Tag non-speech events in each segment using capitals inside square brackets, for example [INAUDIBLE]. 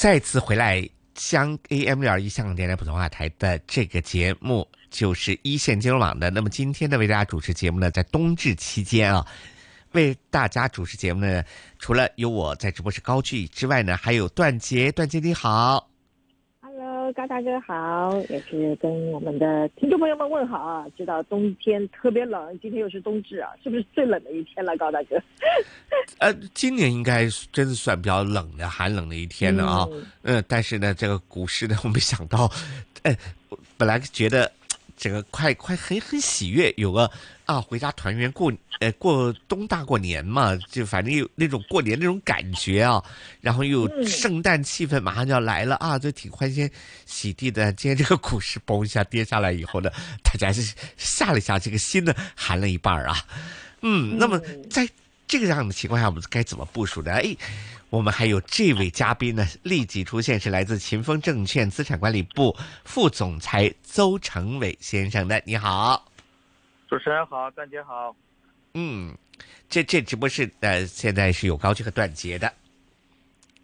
再次回来，将 AM 六二一香港电台普通话台的这个节目就是一线金融网的。那么今天呢，为大家主持节目呢，在冬至期间啊，为大家主持节目呢，除了有我在直播室高聚之外呢，还有段杰，段杰你好。高大哥好，也是跟我们的听众朋友们问好啊！知道冬天特别冷，今天又是冬至啊，是不是最冷的一天了？高大哥，[LAUGHS] 呃，今年应该真的算比较冷的、寒冷的一天了啊。嗯，但是呢，这个股市呢，我没想到，哎，本来觉得。这个快快很很喜悦，有个啊回家团圆过呃过冬大过年嘛，就反正有那种过年那种感觉啊，然后又圣诞气氛马上就要来了啊，就挺欢天喜地的。今天这个股市嘣一下跌下来以后呢，大家是吓了一下，这个心呢寒了一半啊。嗯，那么在这个样的情况下，我们该怎么部署呢？哎。我们还有这位嘉宾呢，立即出现，是来自秦风证券资产管理部副总裁邹成伟先生的。你好，主持人好，段姐好。嗯，这这直播室呃，现在是有高居和段杰的。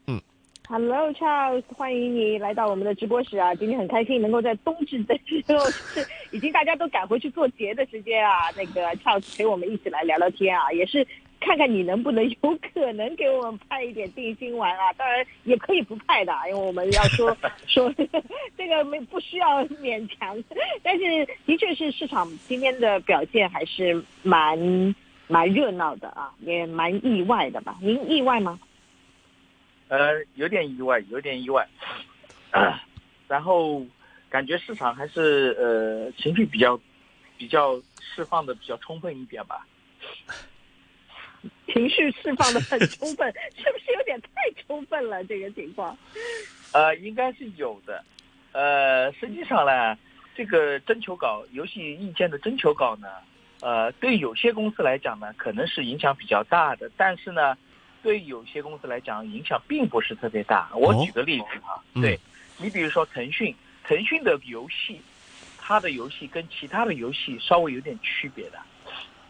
嗯，Hello Charles，欢迎你来到我们的直播室啊！今天很开心能够在冬至的时候，是已经大家都赶回去做节的时间啊，那个 Charles 陪我们一起来聊聊天啊，也是。看看你能不能有可能给我们派一点定心丸啊？当然也可以不派的，因为我们要说 [LAUGHS] 说 [LAUGHS] 这个没不需要勉强。但是的确是市场今天的表现还是蛮蛮热闹的啊，也蛮意外的吧？您意外吗？呃，有点意外，有点意外。然后感觉市场还是呃情绪比较比较释放的比较充分一点吧。情绪释放的很充分，[LAUGHS] 是不是有点太充分了？这个情况，呃，应该是有的。呃，实际上呢，这个征求稿、游戏意见的征求稿呢，呃，对有些公司来讲呢，可能是影响比较大的，但是呢，对有些公司来讲，影响并不是特别大。我举个例子啊，对你比如说腾讯，腾讯的游戏，它的游戏跟其他的游戏稍微有点区别的。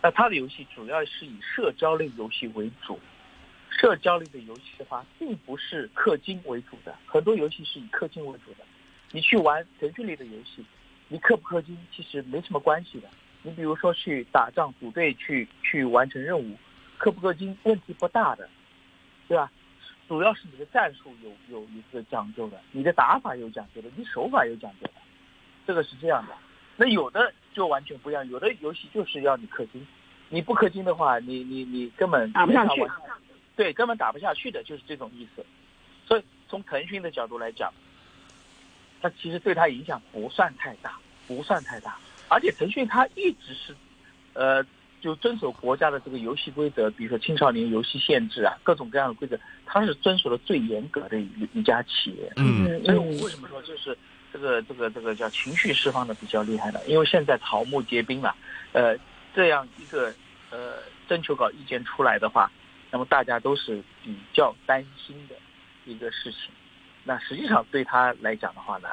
那它的游戏主要是以社交类游戏为主，社交类的游戏的话，并不是氪金为主的，很多游戏是以氪金为主的。你去玩腾讯类的游戏，你氪不氪金其实没什么关系的。你比如说去打仗组队去去完成任务，氪不氪金问题不大的，对吧？主要是你的战术有有一个讲究的，你的打法有讲究的，你手法有讲究的，这个是这样的。那有的就完全不一样，有的游戏就是要你氪金。你不氪金的话，你你你根本打不下去，对，根本打不下去的，就是这种意思。所以从腾讯的角度来讲，它其实对它影响不算太大，不算太大。而且腾讯它一直是，呃，就遵守国家的这个游戏规则，比如说青少年游戏限制啊，各种各样的规则，它是遵守的最严格的一一家企业。嗯，所以我为什么说就是这个这个这个叫情绪释放的比较厉害的？因为现在草木皆兵了，呃。这样一个呃征求稿意见出来的话，那么大家都是比较担心的一个事情。那实际上对他来讲的话呢，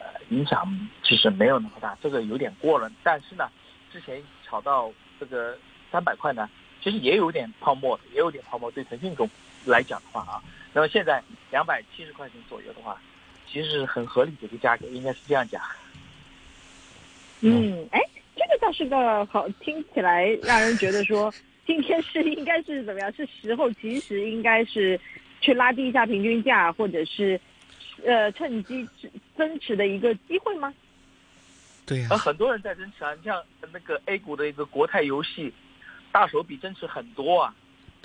呃，影响其实没有那么大，这个有点过了。但是呢，之前炒到这个三百块呢，其实也有点泡沫，也有点泡沫。对腾讯中来讲的话啊，那么现在两百七十块钱左右的话，其实是很合理的一个价格，应该是这样讲。嗯，哎。这个倒是个好，听起来让人觉得说，[LAUGHS] 今天是应该是怎么样？是时候其实应该是去拉低一下平均价，或者是呃趁机增持的一个机会吗？对呀，很多人在增持啊，像那个 A 股的一个国泰游戏，大手笔增持很多啊，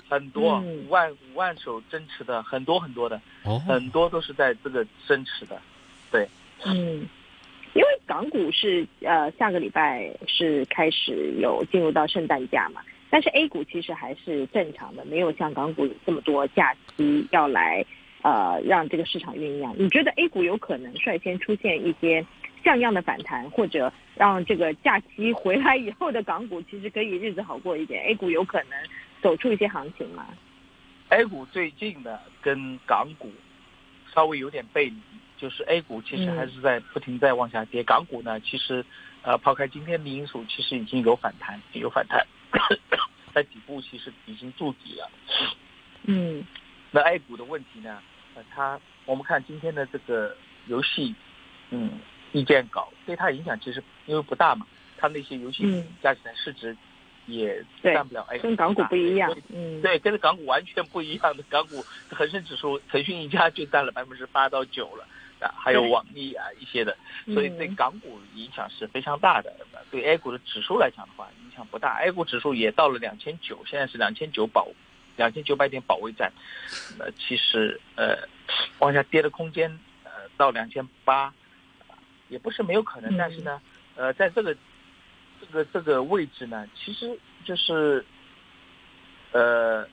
很多五万五万手增持的很多很多的，很多都是在这个增持的，对，嗯。港股是呃下个礼拜是开始有进入到圣诞假嘛，但是 A 股其实还是正常的，没有像港股有这么多假期要来呃让这个市场酝酿。你觉得 A 股有可能率先出现一些像样的反弹，或者让这个假期回来以后的港股其实可以日子好过一点？A 股有可能走出一些行情吗？A 股最近呢跟港股稍微有点背离。就是 A 股其实还是在不停在往下跌，港股呢其实，呃，抛开今天的因素，其实已经有反弹，有反弹，在底部其实已经筑底了。嗯，那 A 股的问题呢，呃，它我们看今天的这个游戏，嗯，意见稿对它影响其实因为不大嘛，它那些游戏加起来市值也占不了。哎，跟港股不一样。嗯，对，跟港股完全不一样的。港股恒生指数，腾讯一家就占了百分之八到九了。还有网易啊一些的，所以对港股影响是非常大的。对 A 股的指数来讲的话，影响不大。A 股指数也到了两千九，现在是两千九保，两千九百点保卫战。那其实呃，往下跌的空间呃到两千八，也不是没有可能。但是呢，呃，在这个这个这个位置呢，其实就是呃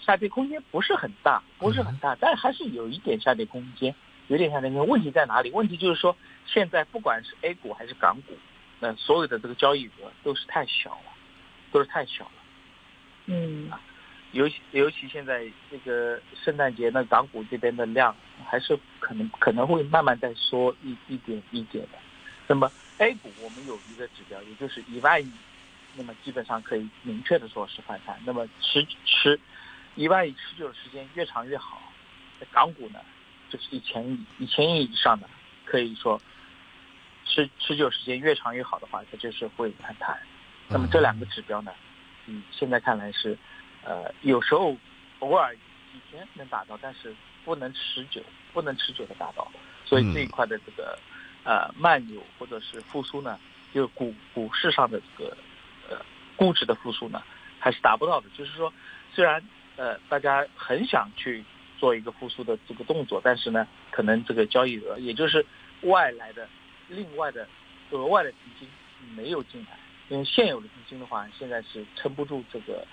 下跌空间不是很大，不是很大，但还是有一点下跌空间。有点像那个问题在哪里？问题就是说，现在不管是 A 股还是港股，那所有的这个交易额都是太小了，都是太小了。嗯，尤其尤其现在这个圣诞节，那港股这边的量还是可能可能会慢慢在缩一一点一点的。那么 A 股我们有一个指标，也就是一万亿，那么基本上可以明确的说是反弹。那么持持一万亿持久的时间越长越好。港股呢？就是一千亿、一千亿以上的，可以说持持久时间越长越好的话，它就是会反弹。那么这两个指标呢，嗯，现在看来是，呃，有时候偶尔几天能达到，但是不能持久，不能持久的达到。所以这一块的这个呃慢牛或者是复苏呢，就股股市上的这个呃估值的复苏呢，还是达不到的。就是说，虽然呃大家很想去。做一个复苏的这个动作，但是呢，可能这个交易额，也就是外来的、另外的额外的资金没有进来，因为现有的资金的话，现在是撑不住这个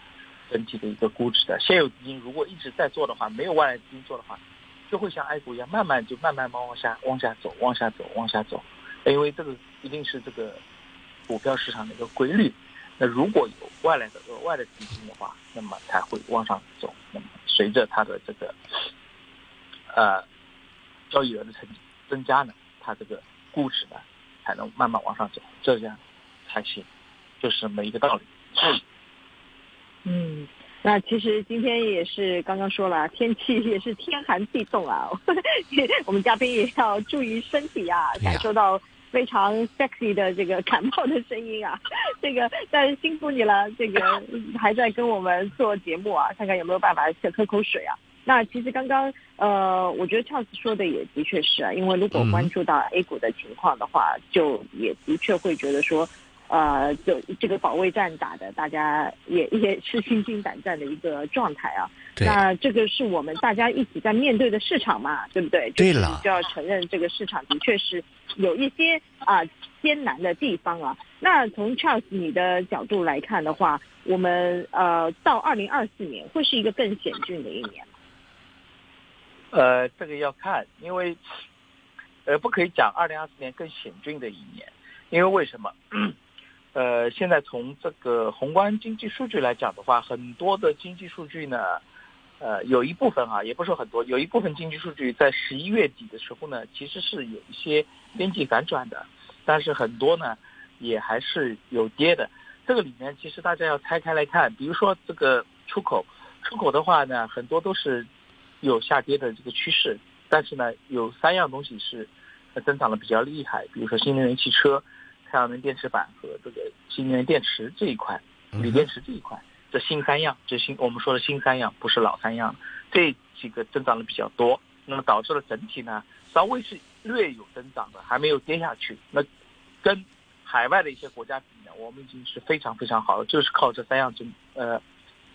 整体的一个估值的。现有资金如果一直在做的话，没有外来资金做的话，就会像 A 股一样，慢慢就慢慢慢往下、往下走、往下走、往下走，因为这个一定是这个股票市场的一个规律。那如果有外来的额外的资金的话，那么才会往上走。那么随着它的这个呃交易额的成增加呢，它这个估值呢才能慢慢往上走，这样才行，就是这么一个道理。嗯，那其实今天也是刚刚说了，天气也是天寒地冻啊，[LAUGHS] 我们嘉宾也要注意身体啊，感受到。非常 sexy 的这个感冒的声音啊，这个但是辛苦你了，这个还在跟我们做节目啊，看看有没有办法先喝口水啊。那其实刚刚呃，我觉得 Charles 说的也的确是啊，因为如果关注到 A 股的情况的话，就也的确会觉得说。呃，就这个保卫战打的，大家也也是心惊胆战的一个状态啊。那这个是我们大家一起在面对的市场嘛，对不对？对了，就要承认这个市场的确是有一些啊艰难的地方啊。那从 Charles 你的角度来看的话，我们呃到二零二四年会是一个更险峻的一年吗？呃，这个要看，因为呃不可以讲二零二四年更险峻的一年，因为为什么？呃，现在从这个宏观经济数据来讲的话，很多的经济数据呢，呃，有一部分啊，也不是很多，有一部分经济数据在十一月底的时候呢，其实是有一些边际反转的，但是很多呢，也还是有跌的。这个里面其实大家要拆开来看，比如说这个出口，出口的话呢，很多都是有下跌的这个趋势，但是呢，有三样东西是增长的比较厉害，比如说新能源汽车。太阳能电池板和这个新能源电池这一块，锂电池这一块，这新三样，这新我们说的新三样，不是老三样，这几个增长的比较多，那么导致了整体呢稍微是略有增长的，还没有跌下去。那跟海外的一些国家比呢，我们已经是非常非常好了，就是靠这三样增呃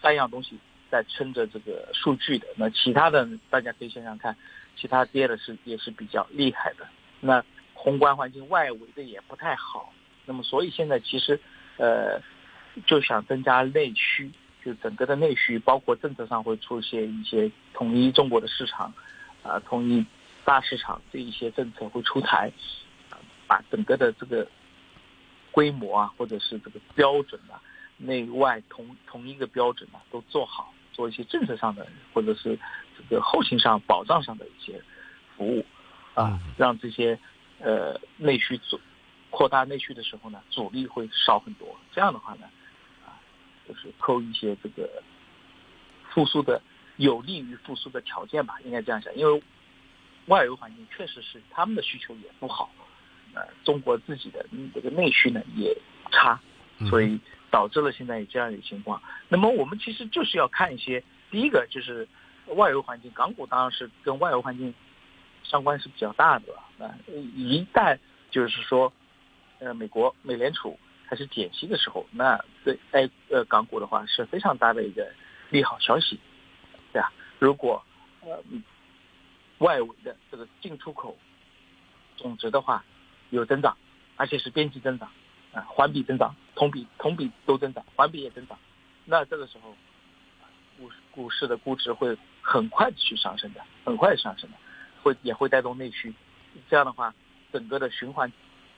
三样东西在撑着这个数据的。那其他的大家可以想想看，其他跌的是也是比较厉害的。那。宏观环境外围的也不太好，那么所以现在其实，呃，就想增加内需，就整个的内需，包括政策上会出现一些统一中国的市场，啊，统一大市场这一些政策会出台，把整个的这个规模啊，或者是这个标准啊，内外同同一个标准啊，都做好，做一些政策上的或者是这个后勤上保障上的一些服务，啊，让这些。呃，内需阻扩大内需的时候呢，阻力会少很多。这样的话呢，啊，就是扣一些这个复苏的有利于复苏的条件吧，应该这样想，因为外围环境确实是他们的需求也不好，呃，中国自己的这个内需呢也差，所以导致了现在有这样一个情况。那么我们其实就是要看一些，第一个就是外围环境，港股当然是跟外围环境相关是比较大的，啊，一旦就是说，呃，美国美联储开始减息的时候，那对哎呃港股的话是非常大的一个利好消息。对啊，如果呃外围的这个进出口总值的话有增长，而且是边际增长啊，环比增长，同比同比都增长，环比也增长，那这个时候股股市的估值会很快的去上升的，很快上升的，会也会带动内需，这样的话整个的循环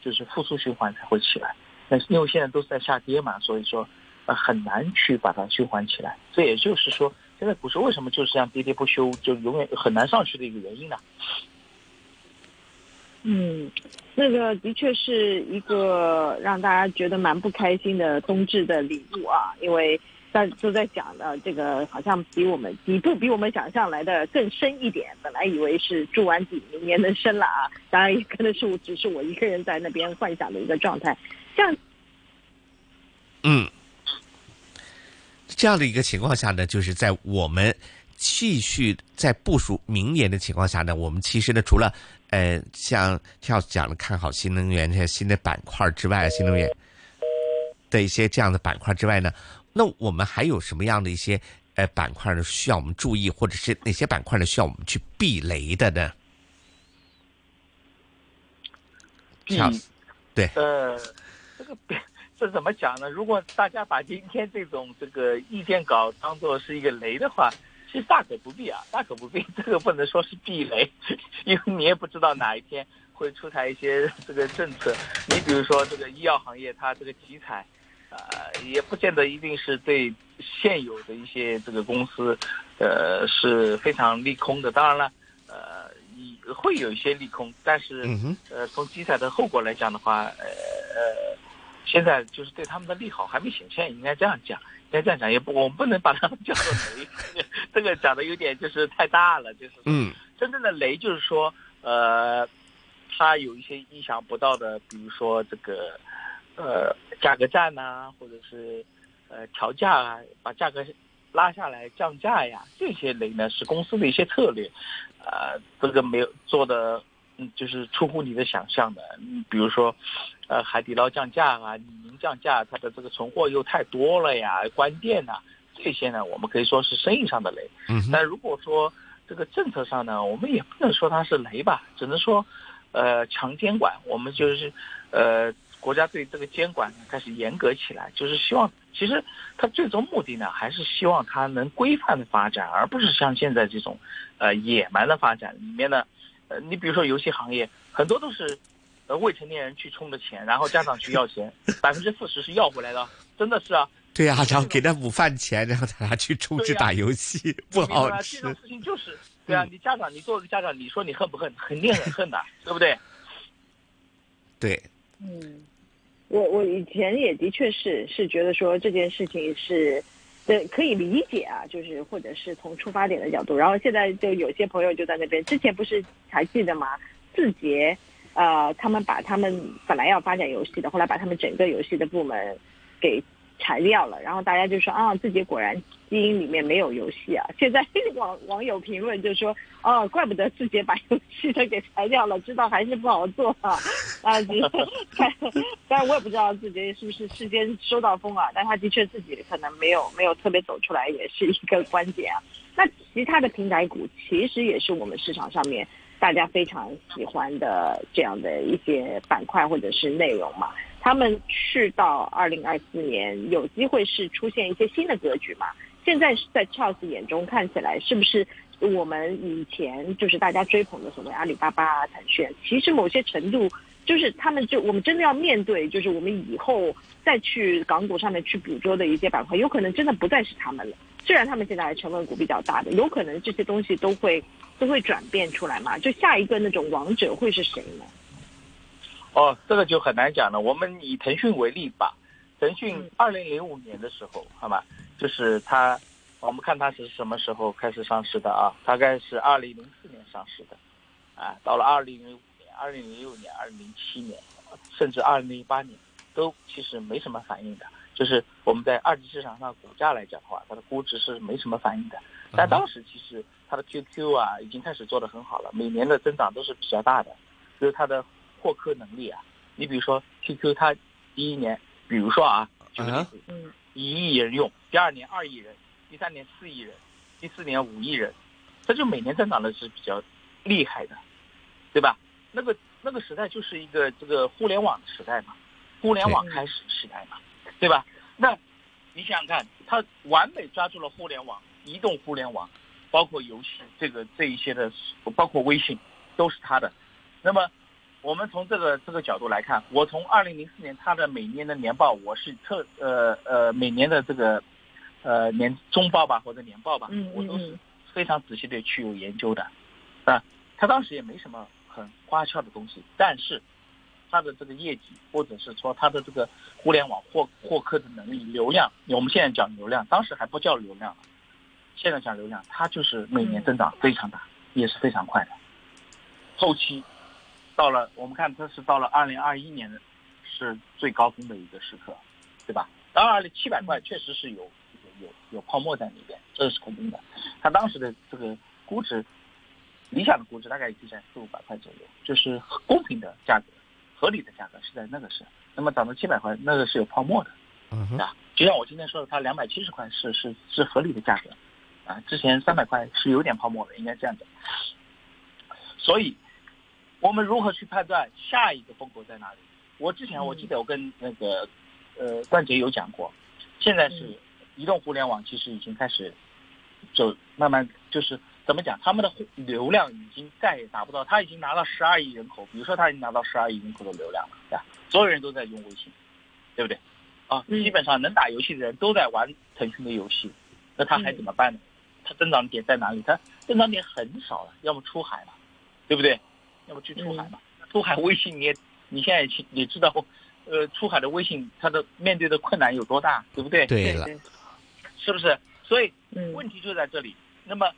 就是复苏循环才会起来。那因为现在都是在下跌嘛，所以说呃很难去把它循环起来。这也就是说。现在股市为什么就是这样跌跌不休，就永远很难上去的一个原因呢？嗯，那个的确是一个让大家觉得蛮不开心的冬至的礼物啊，因为大家都在讲的这个好像比我们底部比我们想象来的更深一点。本来以为是筑完底明年能升了啊，当然也可能是我只是我一个人在那边幻想的一个状态。像，嗯。这样的一个情况下呢，就是在我们继续在部署明年的情况下呢，我们其实呢，除了呃像跳讲的看好新能源这些新的板块之外，新能源的一些这样的板块之外呢，那我们还有什么样的一些呃板块呢需要我们注意，或者是哪些板块呢需要我们去避雷的呢？避对呃这个。[LAUGHS] 这怎么讲呢？如果大家把今天这种这个意见稿当做是一个雷的话，其实大可不必啊，大可不必。[LAUGHS] 这个不能说是避雷，[LAUGHS] 因为你也不知道哪一天会出台一些这个政策。你比如说这个医药行业，它这个集采，呃，也不见得一定是对现有的一些这个公司，呃，是非常利空的。当然了，呃，会有一些利空，但是呃，从集采的后果来讲的话，呃呃。现在就是对他们的利好还没显现，应该这样讲，应该这样讲，也不，我们不能把他们叫做雷，[LAUGHS] 这个讲的有点就是太大了，就是，嗯，真正的雷就是说，呃，它有一些意想不到的，比如说这个，呃，价格战呐，或者是，呃，调价啊，把价格拉下来降价呀，这些雷呢是公司的一些策略，呃，这个没有做的。嗯，就是出乎你的想象的。你比如说，呃，海底捞降价啊，李宁降价，它的这个存货又太多了呀，关店呐，这些呢，我们可以说是生意上的雷。嗯。但如果说这个政策上呢，我们也不能说它是雷吧，只能说，呃，强监管。我们就是，呃，国家对这个监管开始严格起来，就是希望，其实它最终目的呢，还是希望它能规范的发展，而不是像现在这种，呃，野蛮的发展里面呢。呃，你比如说游戏行业，很多都是，呃，未成年人去充的钱，然后家长去要钱，[LAUGHS] 百分之四十是要回来的，真的是啊。对啊，然后给他午饭钱，然后他去充值打游戏，不好吃。这种事情就是，对啊，你家长，你作为家长，你说你恨不恨？肯定很恨的，对不对？对。嗯，我我以前也的确是是觉得说这件事情是。对，可以理解啊，就是或者是从出发点的角度，然后现在就有些朋友就在那边，之前不是还记得吗？字节，呃，他们把他们本来要发展游戏的，后来把他们整个游戏的部门给。裁掉了，然后大家就说啊，自己果然基因里面没有游戏啊。现在 [LAUGHS] 网网友评论就说，哦，怪不得自己把游戏都给裁掉了，知道还是不好做啊。啊，但 [LAUGHS] 但我也不知道自己是不是世间收到风啊，但他的确自己可能没有没有特别走出来，也是一个观点啊。那其他的平台股其实也是我们市场上面大家非常喜欢的这样的一些板块或者是内容嘛。他们去到二零二四年，有机会是出现一些新的格局嘛？现在是在 Charles 眼中看起来，是不是我们以前就是大家追捧的所谓阿里巴巴啊、腾讯，其实某些程度就是他们就我们真的要面对，就是我们以后再去港股上面去捕捉的一些板块，有可能真的不再是他们了。虽然他们现在还成分股比较大的，有可能这些东西都会都会转变出来嘛？就下一个那种王者会是谁呢？哦，这个就很难讲了。我们以腾讯为例吧，腾讯二零零五年的时候，好吧，就是它我们看它是什么时候开始上市的啊？大概是二零零四年上市的，啊，到了二零零五年、二零零六年、二零零七年，甚至二零零八年，都其实没什么反应的。就是我们在二级市场上股价来讲的话，它的估值是没什么反应的。但当时其实它的 QQ 啊，已经开始做得很好了，每年的增长都是比较大的，就是它的获客能力啊。你比如说 QQ，它第一年，比如说啊，举个例子，嗯，一亿人用，第二年二亿人，第三年四亿人，第四年五亿人，它就每年增长的是比较厉害的，对吧？那个那个时代就是一个这个互联网的时代嘛，互联网开始时代嘛。对吧？那，你想想看，它完美抓住了互联网、移动互联网，包括游戏这个这一些的，包括微信，都是它的。那么，我们从这个这个角度来看，我从二零零四年它的每年的年报，我是特呃呃每年的这个呃年中报吧或者年报吧，我都是非常仔细的去有研究的，啊，它当时也没什么很花俏的东西，但是。它的这个业绩，或者是说它的这个互联网获获客的能力、流量，我们现在讲流量，当时还不叫流量，现在讲流量，它就是每年增长非常大，也是非常快的。后期到了，我们看它是到了二零二一年的，是最高峰的一个时刻，对吧？当然了，七百块确实是有有有有泡沫在里边，这是肯定的。它当时的这个估值，理想的估值大概就在四五百块左右，就是公平的价格。合理的价格是在那个时，那么涨到七百块，那个是有泡沫的，啊，就像我今天说的，它两百七十块是是是合理的价格，啊，之前三百块是有点泡沫的，应该这样讲。所以，我们如何去判断下一个风口在哪里？我之前我记得我跟那个呃段杰有讲过，现在是移动互联网其实已经开始，就慢慢就是。怎么讲？他们的流量已经再也达不到，他已经拿到十二亿人口，比如说他已经拿到十二亿人口的流量了，对吧？所有人都在用微信，对不对？啊，基本上能打游戏的人都在玩腾讯的游戏，那他还怎么办呢？他增长点在哪里？他增长点很少了，要么出海嘛，对不对？要么去出海嘛。出海微信你也你现在也也知道，呃，出海的微信它的面对的困难有多大，对不对？对了，是不是？所以问题就在这里。那么。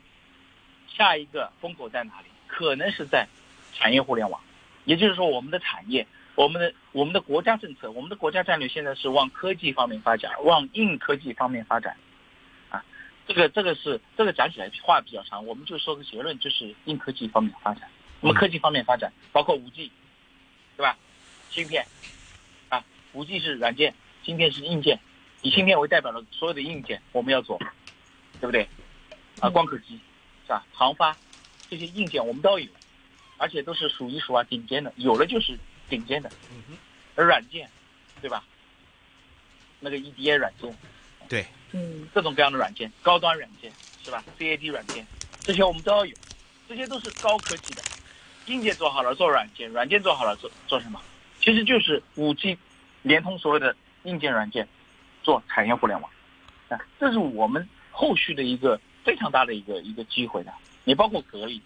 下一个风口在哪里？可能是在产业互联网，也就是说，我们的产业，我们的我们的国家政策，我们的国家战略现在是往科技方面发展，往硬科技方面发展，啊，这个这个是这个讲起来话比较长，我们就说个结论，就是硬科技方面发展。那么科技方面发展，包括五 G，对吧？芯片，啊，五 G 是软件，芯片是硬件，以芯片为代表的所有的硬件我们要做，对不对？啊，光刻机。是吧，航发这些硬件我们都有，而且都是数一数二顶尖的，有了就是顶尖的。嗯哼，而软件，对吧？那个 EDA 软件，对，嗯，各种各样的软件，高端软件是吧？CAD 软件，这些我们都要有，这些都是高科技的。硬件做好了做软件，软件做好了做做什么？其实就是五 G 连通所有的硬件软件，做产业互联网。啊，这是我们后续的一个。非常大的一个一个机会的，你包括格力，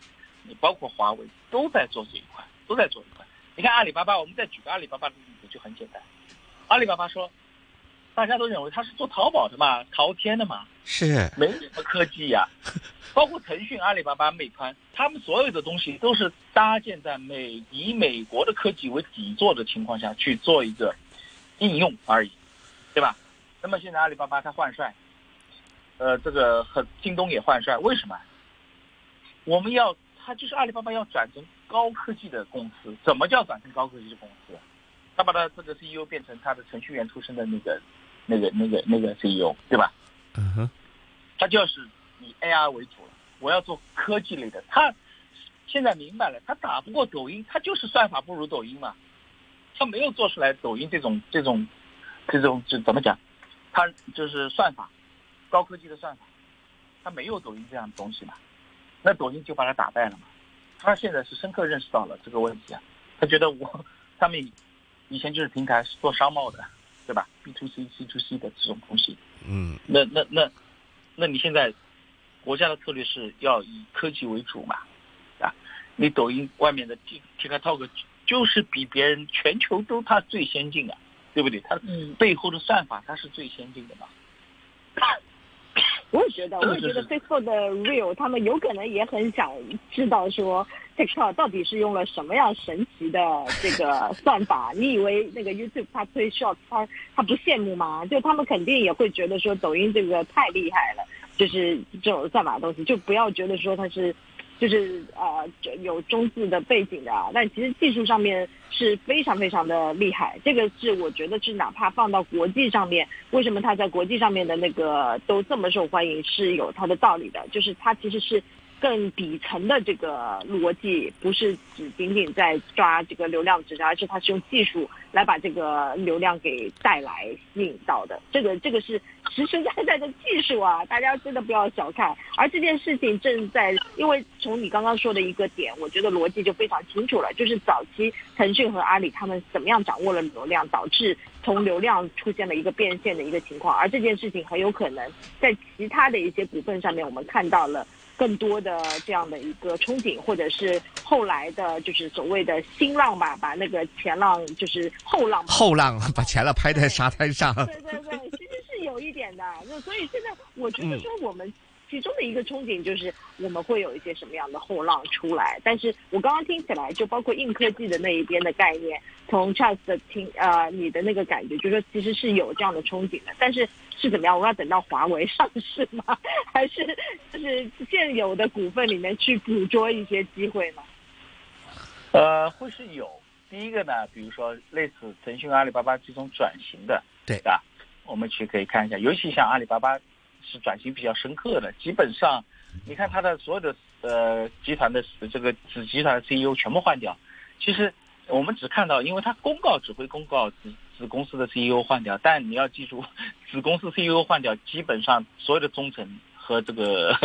你包括华为都在做这一块，都在做这一块。你看阿里巴巴，我们再举个阿里巴巴的例子就很简单。阿里巴巴说，大家都认为他是做淘宝的嘛，淘天的嘛，是没什么科技呀。[LAUGHS] 包括腾讯、阿里巴巴、美团，他们所有的东西都是搭建在美以美国的科技为底座的情况下去做一个应用而已，对吧？那么现在阿里巴巴它换帅。呃，这个和京东也换帅，为什么？我们要，它就是阿里巴巴要转成高科技的公司。怎么叫转成高科技的公司？他把他这个 CEO 变成他的程序员出身的那个、那个、那个、那个 CEO，对吧？嗯哼。他就是以 AI 为主了，我要做科技类的。他现在明白了，他打不过抖音，他就是算法不如抖音嘛。他没有做出来抖音这种、这种、这种，这怎么讲？他就是算法。高科技的算法，他没有抖音这样的东西嘛？那抖音就把他打败了嘛？他现在是深刻认识到了这个问题啊，他觉得我他们以前就是平台是做商贸的，对吧？B to C、C to C 的这种东西，嗯，那那那，那你现在国家的策略是要以科技为主嘛？啊，你抖音外面的 TikTok 就是比别人全球都它最先进的，对不对？它背后的算法它是最先进的嘛？我觉得，我也觉得 Facebook 的 Real 他们有可能也很想知道说 TikTok 到底是用了什么样神奇的这个 [LAUGHS] 算法。你以为那个 YouTube 它推 Short 它它不羡慕吗？就他们肯定也会觉得说抖音这个太厉害了，就是这种算法东西，就不要觉得说它是。就是呃有中字的背景的，但其实技术上面是非常非常的厉害。这个是我觉得是哪怕放到国际上面，为什么它在国际上面的那个都这么受欢迎，是有它的道理的。就是它其实是。更底层的这个逻辑，不是只仅仅在抓这个流量值，而是它是用技术来把这个流量给带来吸引到的。这个这个是实实在在的技术啊，大家真的不要小看。而这件事情正在，因为从你刚刚说的一个点，我觉得逻辑就非常清楚了，就是早期腾讯和阿里他们怎么样掌握了流量，导致从流量出现了一个变现的一个情况。而这件事情很有可能在其他的一些股份上面，我们看到了。更多的这样的一个憧憬，或者是后来的，就是所谓的新浪吧，把那个前浪就是后浪，后浪把前浪拍在沙滩上。对对对，其实是有一点的。那所以现在我觉得说我们。其中的一个憧憬就是我们会有一些什么样的后浪出来，但是我刚刚听起来就包括硬科技的那一边的概念，从 Charles 的听呃你的那个感觉，就是说其实是有这样的憧憬的，但是是怎么样？我要等到华为上市吗？还是就是现有的股份里面去捕捉一些机会呢？呃，会是有。第一个呢，比如说类似腾讯、阿里巴巴这种转型的，对吧？我们去可以看一下，尤其像阿里巴巴。是转型比较深刻的，基本上，你看它的所有的呃集团的这个子集团的 CEO 全部换掉。其实我们只看到，因为它公告只会公告子子公司的 CEO 换掉，但你要记住，子公司 CEO 换掉，基本上所有的中层和这个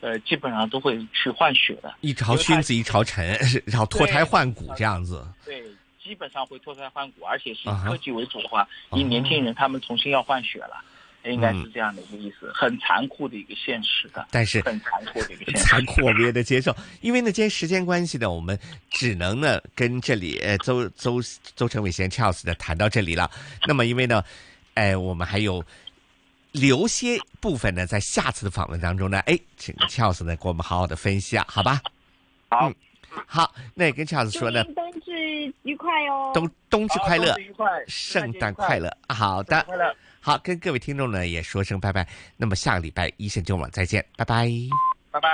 呃基本上都会去换血的。一朝君子一朝臣，然后脱胎换骨这样子。对，基本上会脱胎换骨，而且是以科技为主的话，以年轻人他们重新要换血了。应该是这样的一个意思，很残酷的一个现实的，但是很残酷的一个现实，残酷我们也得接受。因为呢，今天时间关系呢，我们只能呢跟这里呃周周周成伟先 Charles 的谈到这里了。那么因为呢，哎，我们还有留些部分呢，在下次的访问当中呢，哎，请 Charles 呢给我们好好的分析啊，好吧？好，好，那也跟 Charles 说呢，冬至愉快哦，冬冬至快乐，愉快，圣诞快乐，好的。好，跟各位听众呢也说声拜拜。那么下个礼拜一线就网再见，拜拜，拜拜。